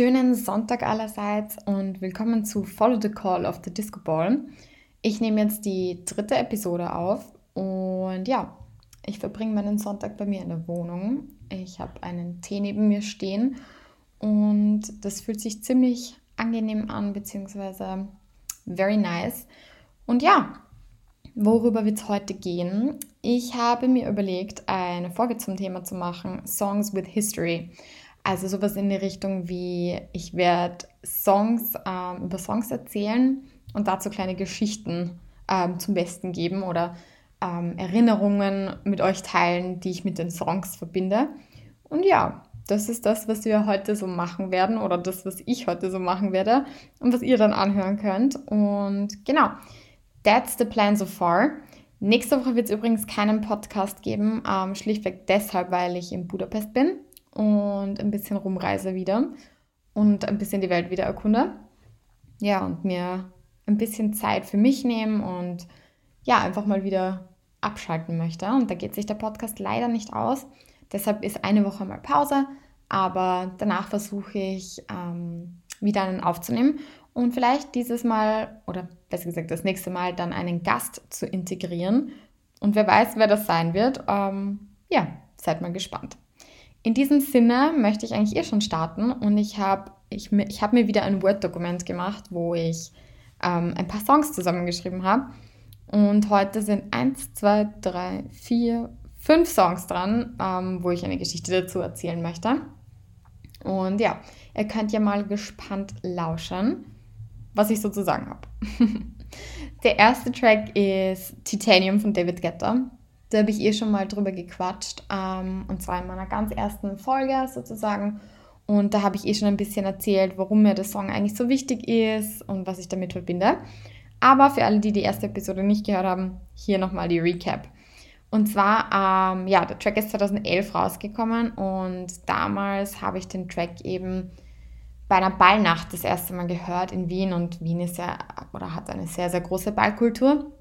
Schönen Sonntag allerseits und willkommen zu Follow the Call of the Disco Ball. Ich nehme jetzt die dritte Episode auf und ja, ich verbringe meinen Sonntag bei mir in der Wohnung. Ich habe einen Tee neben mir stehen und das fühlt sich ziemlich angenehm an, beziehungsweise very nice. Und ja, worüber wird es heute gehen? Ich habe mir überlegt, eine Folge zum Thema zu machen, Songs with History. Also sowas in die Richtung wie, ich werde Songs ähm, über Songs erzählen und dazu kleine Geschichten ähm, zum Besten geben oder ähm, Erinnerungen mit euch teilen, die ich mit den Songs verbinde. Und ja, das ist das, was wir heute so machen werden oder das, was ich heute so machen werde und was ihr dann anhören könnt. Und genau, that's the plan so far. Nächste Woche wird es übrigens keinen Podcast geben, ähm, schlichtweg deshalb, weil ich in Budapest bin und ein bisschen rumreise wieder und ein bisschen die Welt wieder erkunde. Ja, und mir ein bisschen Zeit für mich nehmen und ja, einfach mal wieder abschalten möchte. Und da geht sich der Podcast leider nicht aus. Deshalb ist eine Woche mal Pause, aber danach versuche ich ähm, wieder einen aufzunehmen und vielleicht dieses Mal oder besser gesagt das nächste Mal dann einen Gast zu integrieren. Und wer weiß, wer das sein wird. Ähm, ja, seid mal gespannt. In diesem Sinne möchte ich eigentlich eh schon starten und ich habe ich, ich hab mir wieder ein Word-Dokument gemacht, wo ich ähm, ein paar Songs zusammengeschrieben habe. Und heute sind eins, zwei, drei, vier, fünf Songs dran, ähm, wo ich eine Geschichte dazu erzählen möchte. Und ja, ihr könnt ja mal gespannt lauschen, was ich so zu sagen habe. Der erste Track ist Titanium von David Guetta. Da habe ich eh schon mal drüber gequatscht. Ähm, und zwar in meiner ganz ersten Folge sozusagen. Und da habe ich eh schon ein bisschen erzählt, warum mir der Song eigentlich so wichtig ist und was ich damit verbinde. Aber für alle, die die erste Episode nicht gehört haben, hier nochmal die Recap. Und zwar, ähm, ja, der Track ist 2011 rausgekommen und damals habe ich den Track eben bei einer Ballnacht das erste Mal gehört in Wien und Wien ist ja oder hat eine sehr, sehr große Ballkultur.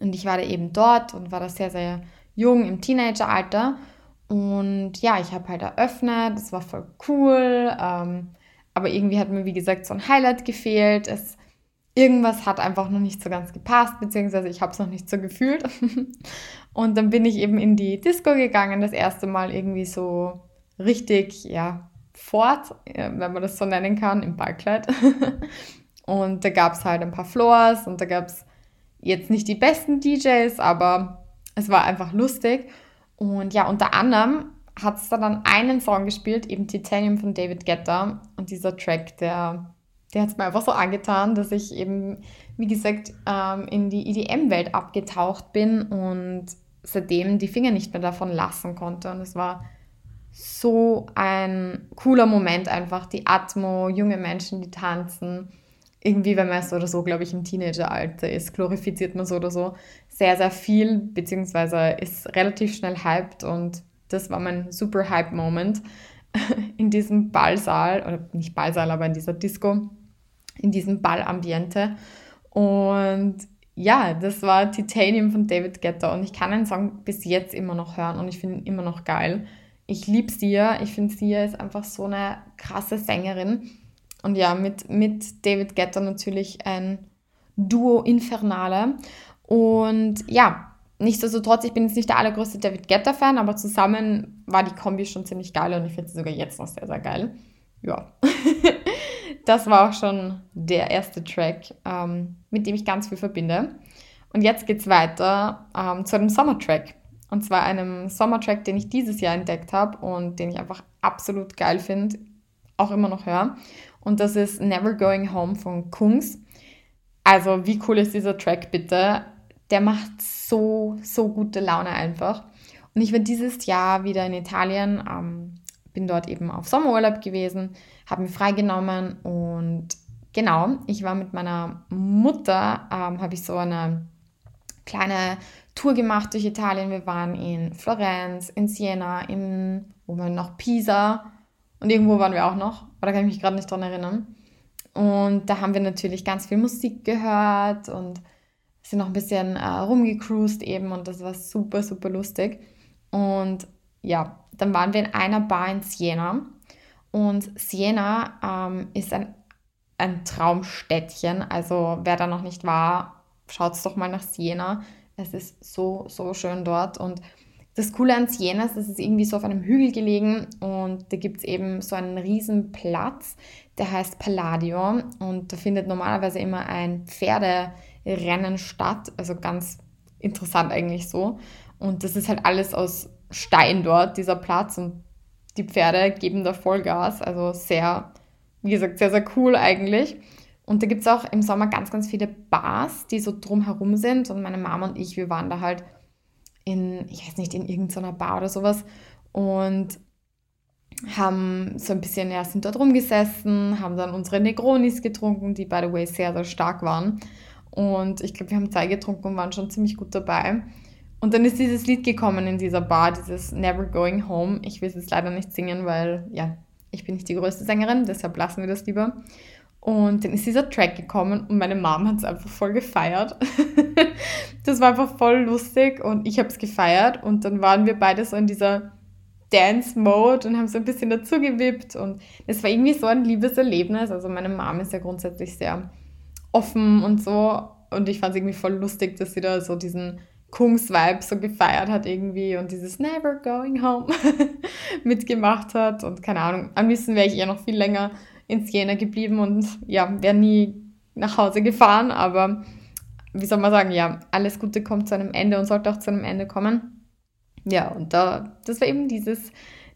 Und ich war da eben dort und war da sehr, sehr jung im Teenageralter. Und ja, ich habe halt eröffnet, das war voll cool. Ähm, aber irgendwie hat mir, wie gesagt, so ein Highlight gefehlt. Es, irgendwas hat einfach noch nicht so ganz gepasst, beziehungsweise ich habe es noch nicht so gefühlt. und dann bin ich eben in die Disco gegangen, das erste Mal irgendwie so richtig, ja, fort, wenn man das so nennen kann, im Ballkleid. und da gab es halt ein paar Floors und da gab es jetzt nicht die besten DJs, aber es war einfach lustig. Und ja, unter anderem hat es da dann einen Song gespielt, eben Titanium von David Guetta. Und dieser Track, der, der hat es mir einfach so angetan, dass ich eben, wie gesagt, ähm, in die EDM-Welt abgetaucht bin und seitdem die Finger nicht mehr davon lassen konnte. Und es war so ein cooler Moment einfach, die Atmo, junge Menschen, die tanzen irgendwie, wenn man so oder so, glaube ich, im Teenageralter ist, glorifiziert man so oder so sehr, sehr viel, beziehungsweise ist relativ schnell hyped und das war mein super Hype-Moment in diesem Ballsaal, oder nicht Ballsaal, aber in dieser Disco, in diesem Ballambiente. Und ja, das war Titanium von David Guetta und ich kann den Song bis jetzt immer noch hören und ich finde ihn immer noch geil. Ich liebe Sia, ich finde Sia ist einfach so eine krasse Sängerin und ja, mit, mit David Guetta natürlich ein Duo Infernale. Und ja, nichtsdestotrotz, ich bin jetzt nicht der allergrößte David Guetta-Fan, aber zusammen war die Kombi schon ziemlich geil und ich finde sie sogar jetzt noch sehr, sehr geil. Ja, das war auch schon der erste Track, ähm, mit dem ich ganz viel verbinde. Und jetzt geht es weiter ähm, zu einem Sommertrack. Und zwar einem Sommertrack, den ich dieses Jahr entdeckt habe und den ich einfach absolut geil finde, auch immer noch höre. Und das ist Never Going Home von Kungs. Also, wie cool ist dieser Track bitte? Der macht so, so gute Laune einfach. Und ich war dieses Jahr wieder in Italien, ähm, bin dort eben auf Sommerurlaub gewesen, habe mich freigenommen und genau, ich war mit meiner Mutter, ähm, habe ich so eine kleine Tour gemacht durch Italien. Wir waren in Florenz, in Siena, in, wo wir noch Pisa und irgendwo waren wir auch noch, aber da kann ich mich gerade nicht dran erinnern. Und da haben wir natürlich ganz viel Musik gehört und sind noch ein bisschen äh, rumgecruised eben und das war super, super lustig. Und ja, dann waren wir in einer Bar in Siena Und Siena ähm, ist ein, ein Traumstädtchen. Also wer da noch nicht war, schaut doch mal nach Siena. Es ist so, so schön dort. Und das Coole an Siena ist, es ist irgendwie so auf einem Hügel gelegen und da gibt es eben so einen riesen Platz, der heißt Palladio und da findet normalerweise immer ein Pferderennen statt, also ganz interessant eigentlich so. Und das ist halt alles aus Stein dort, dieser Platz und die Pferde geben da Vollgas, also sehr, wie gesagt, sehr, sehr cool eigentlich. Und da gibt es auch im Sommer ganz, ganz viele Bars, die so drumherum sind und meine Mama und ich, wir waren da halt in, ich weiß nicht, in irgendeiner Bar oder sowas und haben so ein bisschen, ja, sind dort rumgesessen, haben dann unsere Negronis getrunken, die by the way sehr, sehr stark waren. Und ich glaube, wir haben zwei getrunken und waren schon ziemlich gut dabei. Und dann ist dieses Lied gekommen in dieser Bar, dieses Never Going Home. Ich will es jetzt leider nicht singen, weil, ja, ich bin nicht die größte Sängerin, deshalb lassen wir das lieber. Und dann ist dieser Track gekommen und meine Mom hat es einfach voll gefeiert. das war einfach voll lustig und ich habe es gefeiert. Und dann waren wir beide so in dieser Dance-Mode und haben so ein bisschen dazu gewippt. Und es war irgendwie so ein liebes Erlebnis. Also meine Mom ist ja grundsätzlich sehr offen und so. Und ich fand es irgendwie voll lustig, dass sie da so diesen Kungs-Vibe so gefeiert hat irgendwie und dieses Never Going Home mitgemacht hat. Und keine Ahnung, am liebsten wäre ich eher noch viel länger in Siena geblieben und ja, wäre nie nach Hause gefahren, aber wie soll man sagen, ja, alles Gute kommt zu einem Ende und sollte auch zu einem Ende kommen. Ja, und da, das war eben dieses,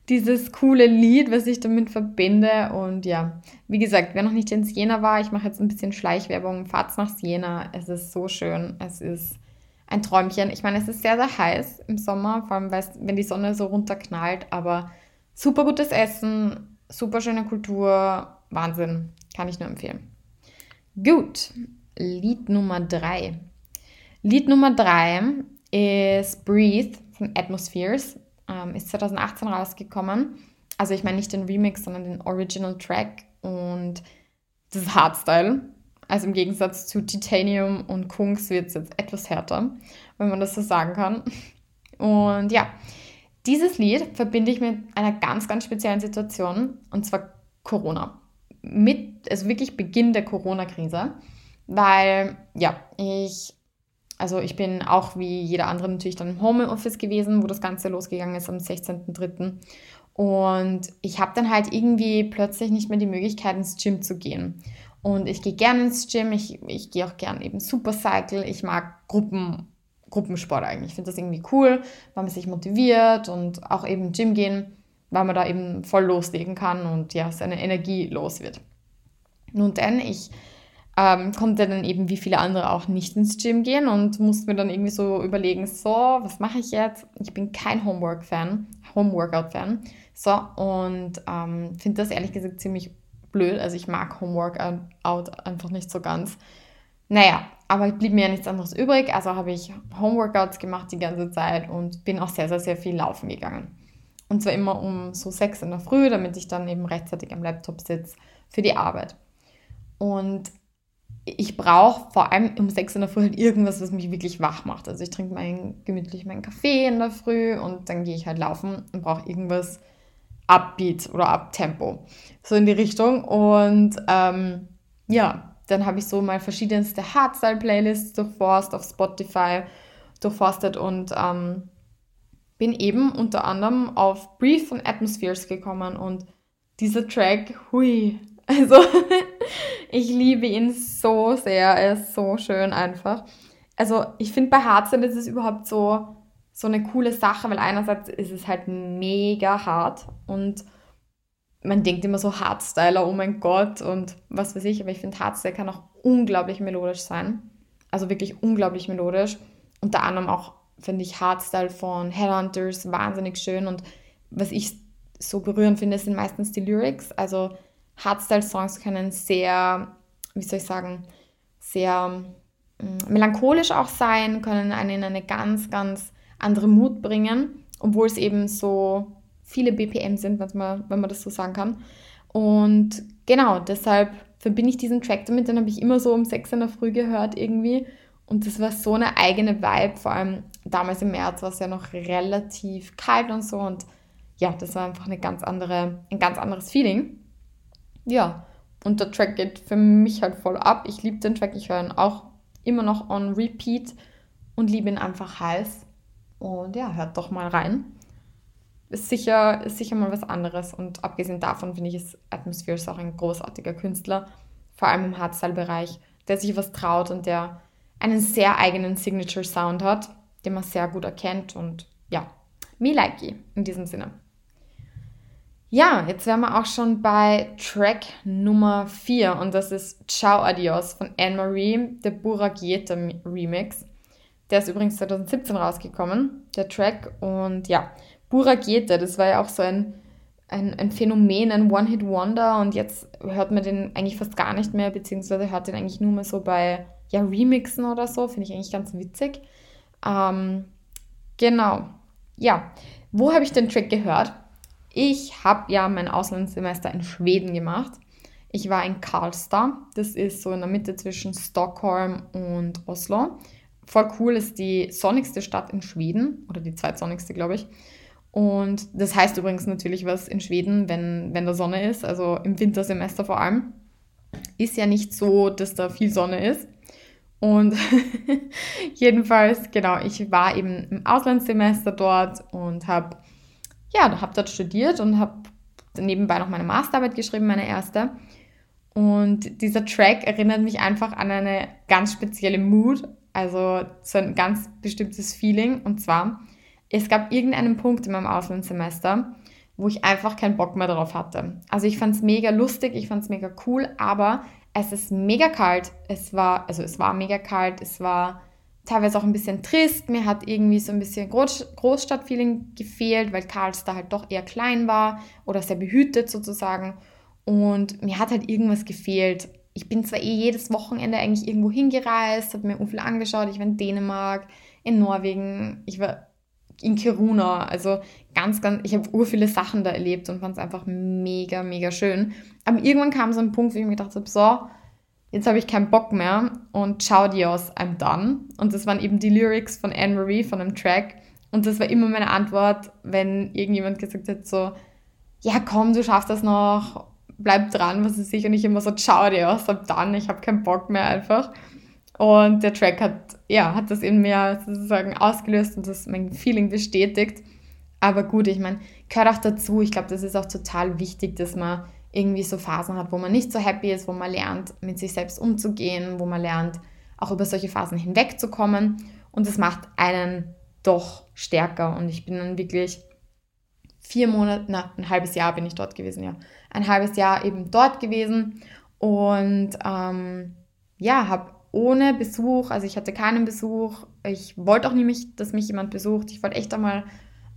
dieses coole Lied, was ich damit verbinde. Und ja, wie gesagt, wer noch nicht in Siena war, ich mache jetzt ein bisschen Schleichwerbung, fahrt nach Siena. Es ist so schön. Es ist ein Träumchen. Ich meine, es ist sehr, sehr heiß im Sommer, vor allem wenn die Sonne so runterknallt, aber super gutes Essen, super schöne Kultur, Wahnsinn, kann ich nur empfehlen. Gut, Lied Nummer 3. Lied Nummer 3 ist Breathe von Atmospheres. Ähm, ist 2018 rausgekommen. Also ich meine nicht den Remix, sondern den Original Track. Und das ist Hardstyle. Also im Gegensatz zu Titanium und Kungs wird es jetzt etwas härter, wenn man das so sagen kann. Und ja, dieses Lied verbinde ich mit einer ganz, ganz speziellen Situation, und zwar Corona mit, also wirklich Beginn der Corona-Krise, weil ja, ich, also ich bin auch wie jeder andere natürlich dann im Homeoffice gewesen, wo das Ganze losgegangen ist am 16.03. Und ich habe dann halt irgendwie plötzlich nicht mehr die Möglichkeit, ins Gym zu gehen. Und ich gehe gerne ins Gym, ich, ich gehe auch gerne eben Supercycle, ich mag Gruppen, Gruppensport eigentlich. Ich finde das irgendwie cool, weil man sich motiviert und auch eben Gym gehen weil man da eben voll loslegen kann und ja, seine Energie los wird. Nun denn, ich ähm, konnte dann eben wie viele andere auch nicht ins Gym gehen und musste mir dann irgendwie so überlegen, so, was mache ich jetzt? Ich bin kein Homework-Fan, Homeworkout-Fan. So, und ähm, finde das ehrlich gesagt ziemlich blöd. Also ich mag Homeworkout einfach nicht so ganz. Naja, aber blieb mir ja nichts anderes übrig. Also habe ich Homeworkouts gemacht die ganze Zeit und bin auch sehr, sehr, sehr viel laufen gegangen. Und zwar immer um so sechs in der Früh, damit ich dann eben rechtzeitig am Laptop sitze für die Arbeit. Und ich brauche vor allem um sechs in der Früh halt irgendwas, was mich wirklich wach macht. Also ich trinke mein, gemütlich meinen Kaffee in der Früh und dann gehe ich halt laufen und brauche irgendwas Upbeat oder Uptempo. So in die Richtung. Und ähm, ja, dann habe ich so mal verschiedenste Hardstyle-Playlists durchforst auf Spotify durchforstet und ähm, bin eben unter anderem auf Breathe von Atmospheres gekommen und dieser Track, hui, also ich liebe ihn so sehr, er ist so schön einfach. Also ich finde bei Hardstyle ist es überhaupt so, so eine coole Sache, weil einerseits ist es halt mega hart und man denkt immer so Hardstyler, oh mein Gott und was weiß ich, aber ich finde Hardstyle kann auch unglaublich melodisch sein. Also wirklich unglaublich melodisch. Unter anderem auch finde ich Hardstyle von Headhunters wahnsinnig schön und was ich so berührend finde, sind meistens die Lyrics. Also Hardstyle-Songs können sehr, wie soll ich sagen, sehr mm, melancholisch auch sein, können einen in eine ganz, ganz andere Mut bringen, obwohl es eben so viele BPM sind, wenn man, wenn man das so sagen kann. Und genau, deshalb verbinde ich diesen Track damit, den habe ich immer so um 6 in der Früh gehört irgendwie. Und das war so eine eigene Vibe, vor allem damals im März war es ja noch relativ kalt und so und ja, das war einfach eine ganz andere, ein ganz anderes Feeling. Ja, und der Track geht für mich halt voll ab. Ich liebe den Track, ich höre ihn auch immer noch on repeat und liebe ihn einfach heiß. Und ja, hört doch mal rein. Ist sicher, ist sicher mal was anderes. Und abgesehen davon finde ich, ist Atmospheres auch ein großartiger Künstler, vor allem im Hardstyle-Bereich, der sich was traut und der einen sehr eigenen Signature-Sound hat, den man sehr gut erkennt. Und ja, me likey in diesem Sinne. Ja, jetzt wären wir auch schon bei Track Nummer 4 und das ist Ciao Adios von Anne-Marie, der Buragieta Remix. Der ist übrigens 2017 rausgekommen, der Track. Und ja, Buragieta, das war ja auch so ein, ein, ein Phänomen, ein One-Hit-Wonder und jetzt hört man den eigentlich fast gar nicht mehr, beziehungsweise hört den eigentlich nur mehr so bei ja, Remixen oder so, finde ich eigentlich ganz witzig. Ähm, genau, ja, wo habe ich den Track gehört? Ich habe ja mein Auslandssemester in Schweden gemacht. Ich war in Karlstad, das ist so in der Mitte zwischen Stockholm und Oslo. Voll cool, ist die sonnigste Stadt in Schweden oder die zweitsonnigste, glaube ich. Und das heißt übrigens natürlich was in Schweden, wenn, wenn da Sonne ist, also im Wintersemester vor allem. Ist ja nicht so, dass da viel Sonne ist. Und jedenfalls, genau, ich war eben im Auslandssemester dort und habe ja, habe dort studiert und habe nebenbei noch meine Masterarbeit geschrieben, meine erste. Und dieser Track erinnert mich einfach an eine ganz spezielle Mood, also so ein ganz bestimmtes Feeling. Und zwar, es gab irgendeinen Punkt in meinem Auslandssemester, wo ich einfach keinen Bock mehr darauf hatte. Also ich fand es mega lustig, ich fand es mega cool, aber es ist mega kalt. Es war, also es war mega kalt, es war teilweise auch ein bisschen trist. Mir hat irgendwie so ein bisschen Groß Großstadtfeeling gefehlt, weil Karlsruhe halt doch eher klein war oder sehr behütet sozusagen. Und mir hat halt irgendwas gefehlt. Ich bin zwar eh jedes Wochenende eigentlich irgendwo hingereist, habe mir viel angeschaut. Ich war in Dänemark, in Norwegen, ich war in Kiruna. Also ganz, ganz, ich habe ur viele Sachen da erlebt und fand es einfach mega, mega schön. Aber irgendwann kam so ein Punkt, wo ich mir gedacht habe, so, jetzt habe ich keinen Bock mehr und ciao dios, I'm done. Und das waren eben die Lyrics von Anne-Marie, von einem Track. Und das war immer meine Antwort, wenn irgendjemand gesagt hat so, ja komm, du schaffst das noch, bleib dran, was ist ich. Und ich immer so, ciao dios, I'm done, ich habe keinen Bock mehr einfach. Und der Track hat, ja, hat das in mir sozusagen ausgelöst und das mein Feeling bestätigt. Aber gut, ich meine, gehört auch dazu. Ich glaube, das ist auch total wichtig, dass man irgendwie so Phasen hat, wo man nicht so happy ist, wo man lernt, mit sich selbst umzugehen, wo man lernt, auch über solche Phasen hinwegzukommen. Und das macht einen doch stärker. Und ich bin dann wirklich vier Monate, na, ein halbes Jahr bin ich dort gewesen, ja. Ein halbes Jahr eben dort gewesen und ähm, ja, habe ohne Besuch, also ich hatte keinen Besuch, ich wollte auch nicht, dass mich jemand besucht, ich wollte echt einmal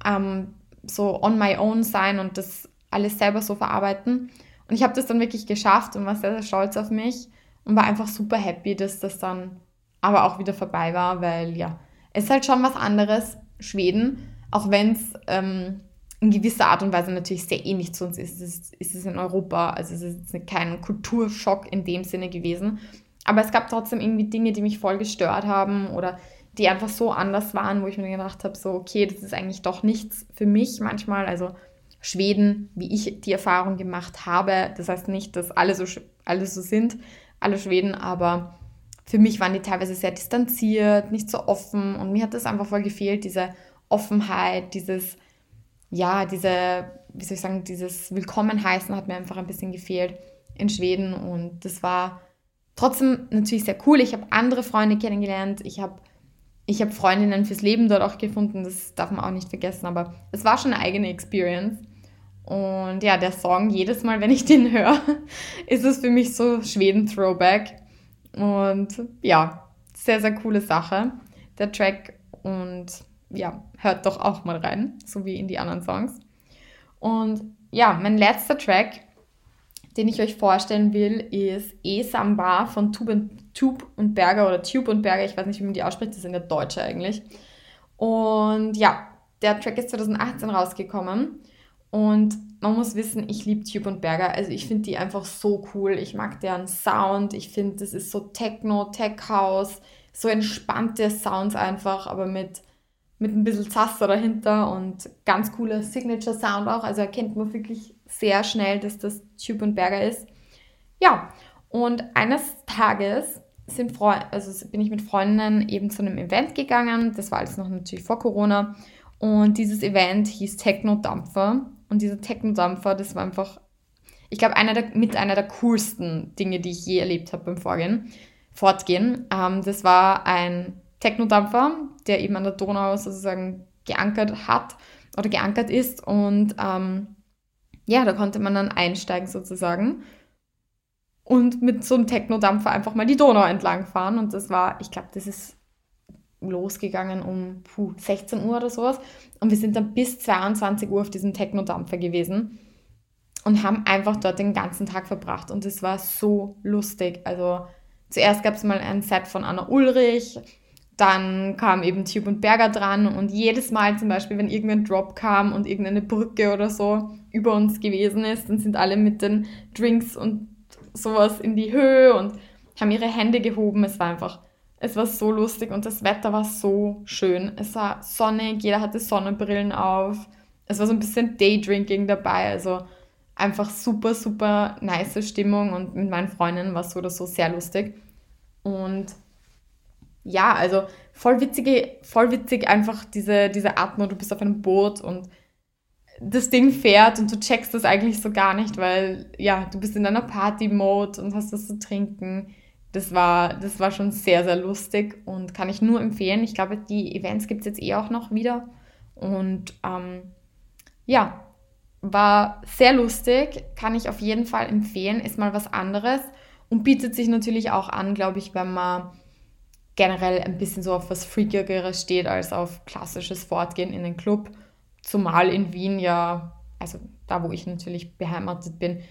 ähm, so on my own sein und das alles selber so verarbeiten. Und ich habe das dann wirklich geschafft und war sehr, sehr stolz auf mich und war einfach super happy, dass das dann aber auch wieder vorbei war, weil ja, es ist halt schon was anderes, Schweden, auch wenn es ähm, in gewisser Art und Weise natürlich sehr ähnlich zu uns ist. Es ist, ist es in Europa, also es ist kein Kulturschock in dem Sinne gewesen. Aber es gab trotzdem irgendwie Dinge, die mich voll gestört haben oder die einfach so anders waren, wo ich mir gedacht habe, so, okay, das ist eigentlich doch nichts für mich manchmal. Also Schweden, wie ich die Erfahrung gemacht habe. Das heißt nicht, dass alle so, alle so sind, alle Schweden, aber für mich waren die teilweise sehr distanziert, nicht so offen und mir hat das einfach voll gefehlt, diese Offenheit, dieses, ja, diese, wie soll ich sagen, dieses Willkommenheißen hat mir einfach ein bisschen gefehlt in Schweden und das war trotzdem natürlich sehr cool. Ich habe andere Freunde kennengelernt, ich habe ich habe Freundinnen fürs Leben dort auch gefunden, das darf man auch nicht vergessen, aber es war schon eine eigene Experience. Und ja, der Song, jedes Mal, wenn ich den höre, ist es für mich so Schweden-Throwback. Und ja, sehr, sehr coole Sache, der Track. Und ja, hört doch auch mal rein, so wie in die anderen Songs. Und ja, mein letzter Track, den ich euch vorstellen will, ist E Samba von Tube, Tube und Berger oder Tube und Berger. Ich weiß nicht, wie man die ausspricht, das sind ja Deutsche eigentlich. Und ja, der Track ist 2018 rausgekommen. Und man muss wissen, ich liebe Tube und Berger. Also ich finde die einfach so cool. Ich mag deren Sound. Ich finde, das ist so Techno, Tech House, so entspannte Sounds einfach, aber mit, mit ein bisschen Zaster dahinter und ganz cooler Signature Sound auch. Also erkennt man wirklich sehr schnell, dass das Tube und Berger ist. Ja, und eines Tages sind also bin ich mit Freundinnen eben zu einem Event gegangen. Das war alles noch natürlich vor Corona. Und dieses Event hieß Techno-Dampfer. Und dieser Techno-Dampfer, das war einfach, ich glaube, einer der, mit einer der coolsten Dinge, die ich je erlebt habe beim Vorgehen, Fortgehen. Ähm, das war ein Techno-Dampfer, der eben an der Donau sozusagen geankert hat oder geankert ist. Und ähm, ja, da konnte man dann einsteigen sozusagen und mit so einem Techno-Dampfer einfach mal die Donau entlang fahren. Und das war, ich glaube, das ist losgegangen um puh, 16 Uhr oder sowas. Und wir sind dann bis 22 Uhr auf diesem Techno-Dampfer gewesen und haben einfach dort den ganzen Tag verbracht. Und es war so lustig. Also zuerst gab es mal ein Set von Anna Ulrich, dann kam eben Tube und Berger dran und jedes Mal zum Beispiel, wenn irgendein Drop kam und irgendeine Brücke oder so über uns gewesen ist, dann sind alle mit den Drinks und sowas in die Höhe und haben ihre Hände gehoben. Es war einfach, es war so lustig und das Wetter war so schön. Es war sonnig, jeder hatte Sonnenbrillen auf. Es war so ein bisschen Daydrinking dabei, also einfach super, super nice Stimmung und mit meinen Freundinnen war es so oder so sehr lustig. Und ja, also voll witzige, voll witzig einfach diese, diese Atmo, du bist auf einem Boot und das Ding fährt und du checkst das eigentlich so gar nicht, weil ja, du bist in einer Party-Mode und hast was zu trinken. Das war, das war schon sehr, sehr lustig und kann ich nur empfehlen. Ich glaube, die Events gibt es jetzt eh auch noch wieder. Und ähm, ja, war sehr lustig, kann ich auf jeden Fall empfehlen, ist mal was anderes und bietet sich natürlich auch an, glaube ich, wenn man generell ein bisschen so auf was Freakigeres steht als auf klassisches Fortgehen in den Club. Zumal in Wien ja, also da wo ich natürlich beheimatet bin,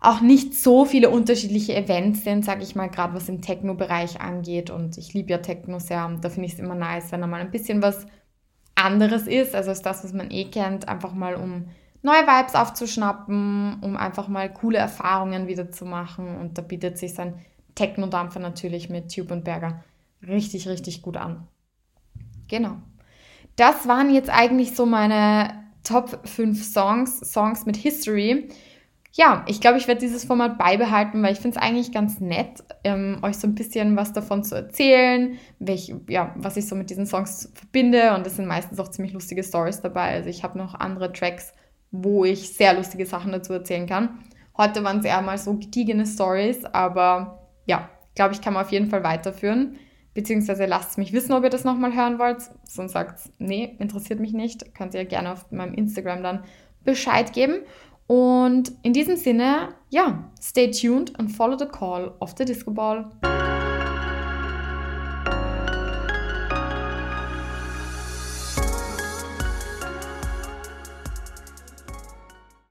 auch nicht so viele unterschiedliche Events sind, sage ich mal, gerade was im Techno-Bereich angeht. Und ich liebe ja Techno sehr und da finde ich es immer nice, wenn da mal ein bisschen was anderes ist, also als das, was man eh kennt, einfach mal um neue Vibes aufzuschnappen, um einfach mal coole Erfahrungen wieder zu machen. Und da bietet sich sein Techno-Dampfer natürlich mit Tube und Berger richtig, richtig gut an. Genau das waren jetzt eigentlich so meine Top 5 Songs, Songs mit History. Ja, ich glaube, ich werde dieses Format beibehalten, weil ich finde es eigentlich ganz nett, ähm, euch so ein bisschen was davon zu erzählen, welch, ja, was ich so mit diesen Songs verbinde. Und es sind meistens auch ziemlich lustige Stories dabei. Also ich habe noch andere Tracks, wo ich sehr lustige Sachen dazu erzählen kann. Heute waren es eher mal so gediegene Stories, aber ja, glaube ich, kann man auf jeden Fall weiterführen. Beziehungsweise lasst mich wissen, ob ihr das nochmal hören wollt. Sonst sagt nee, interessiert mich nicht. Könnt ihr gerne auf meinem Instagram dann Bescheid geben. Und in diesem Sinne, ja, stay tuned and follow the call of the Disco Ball.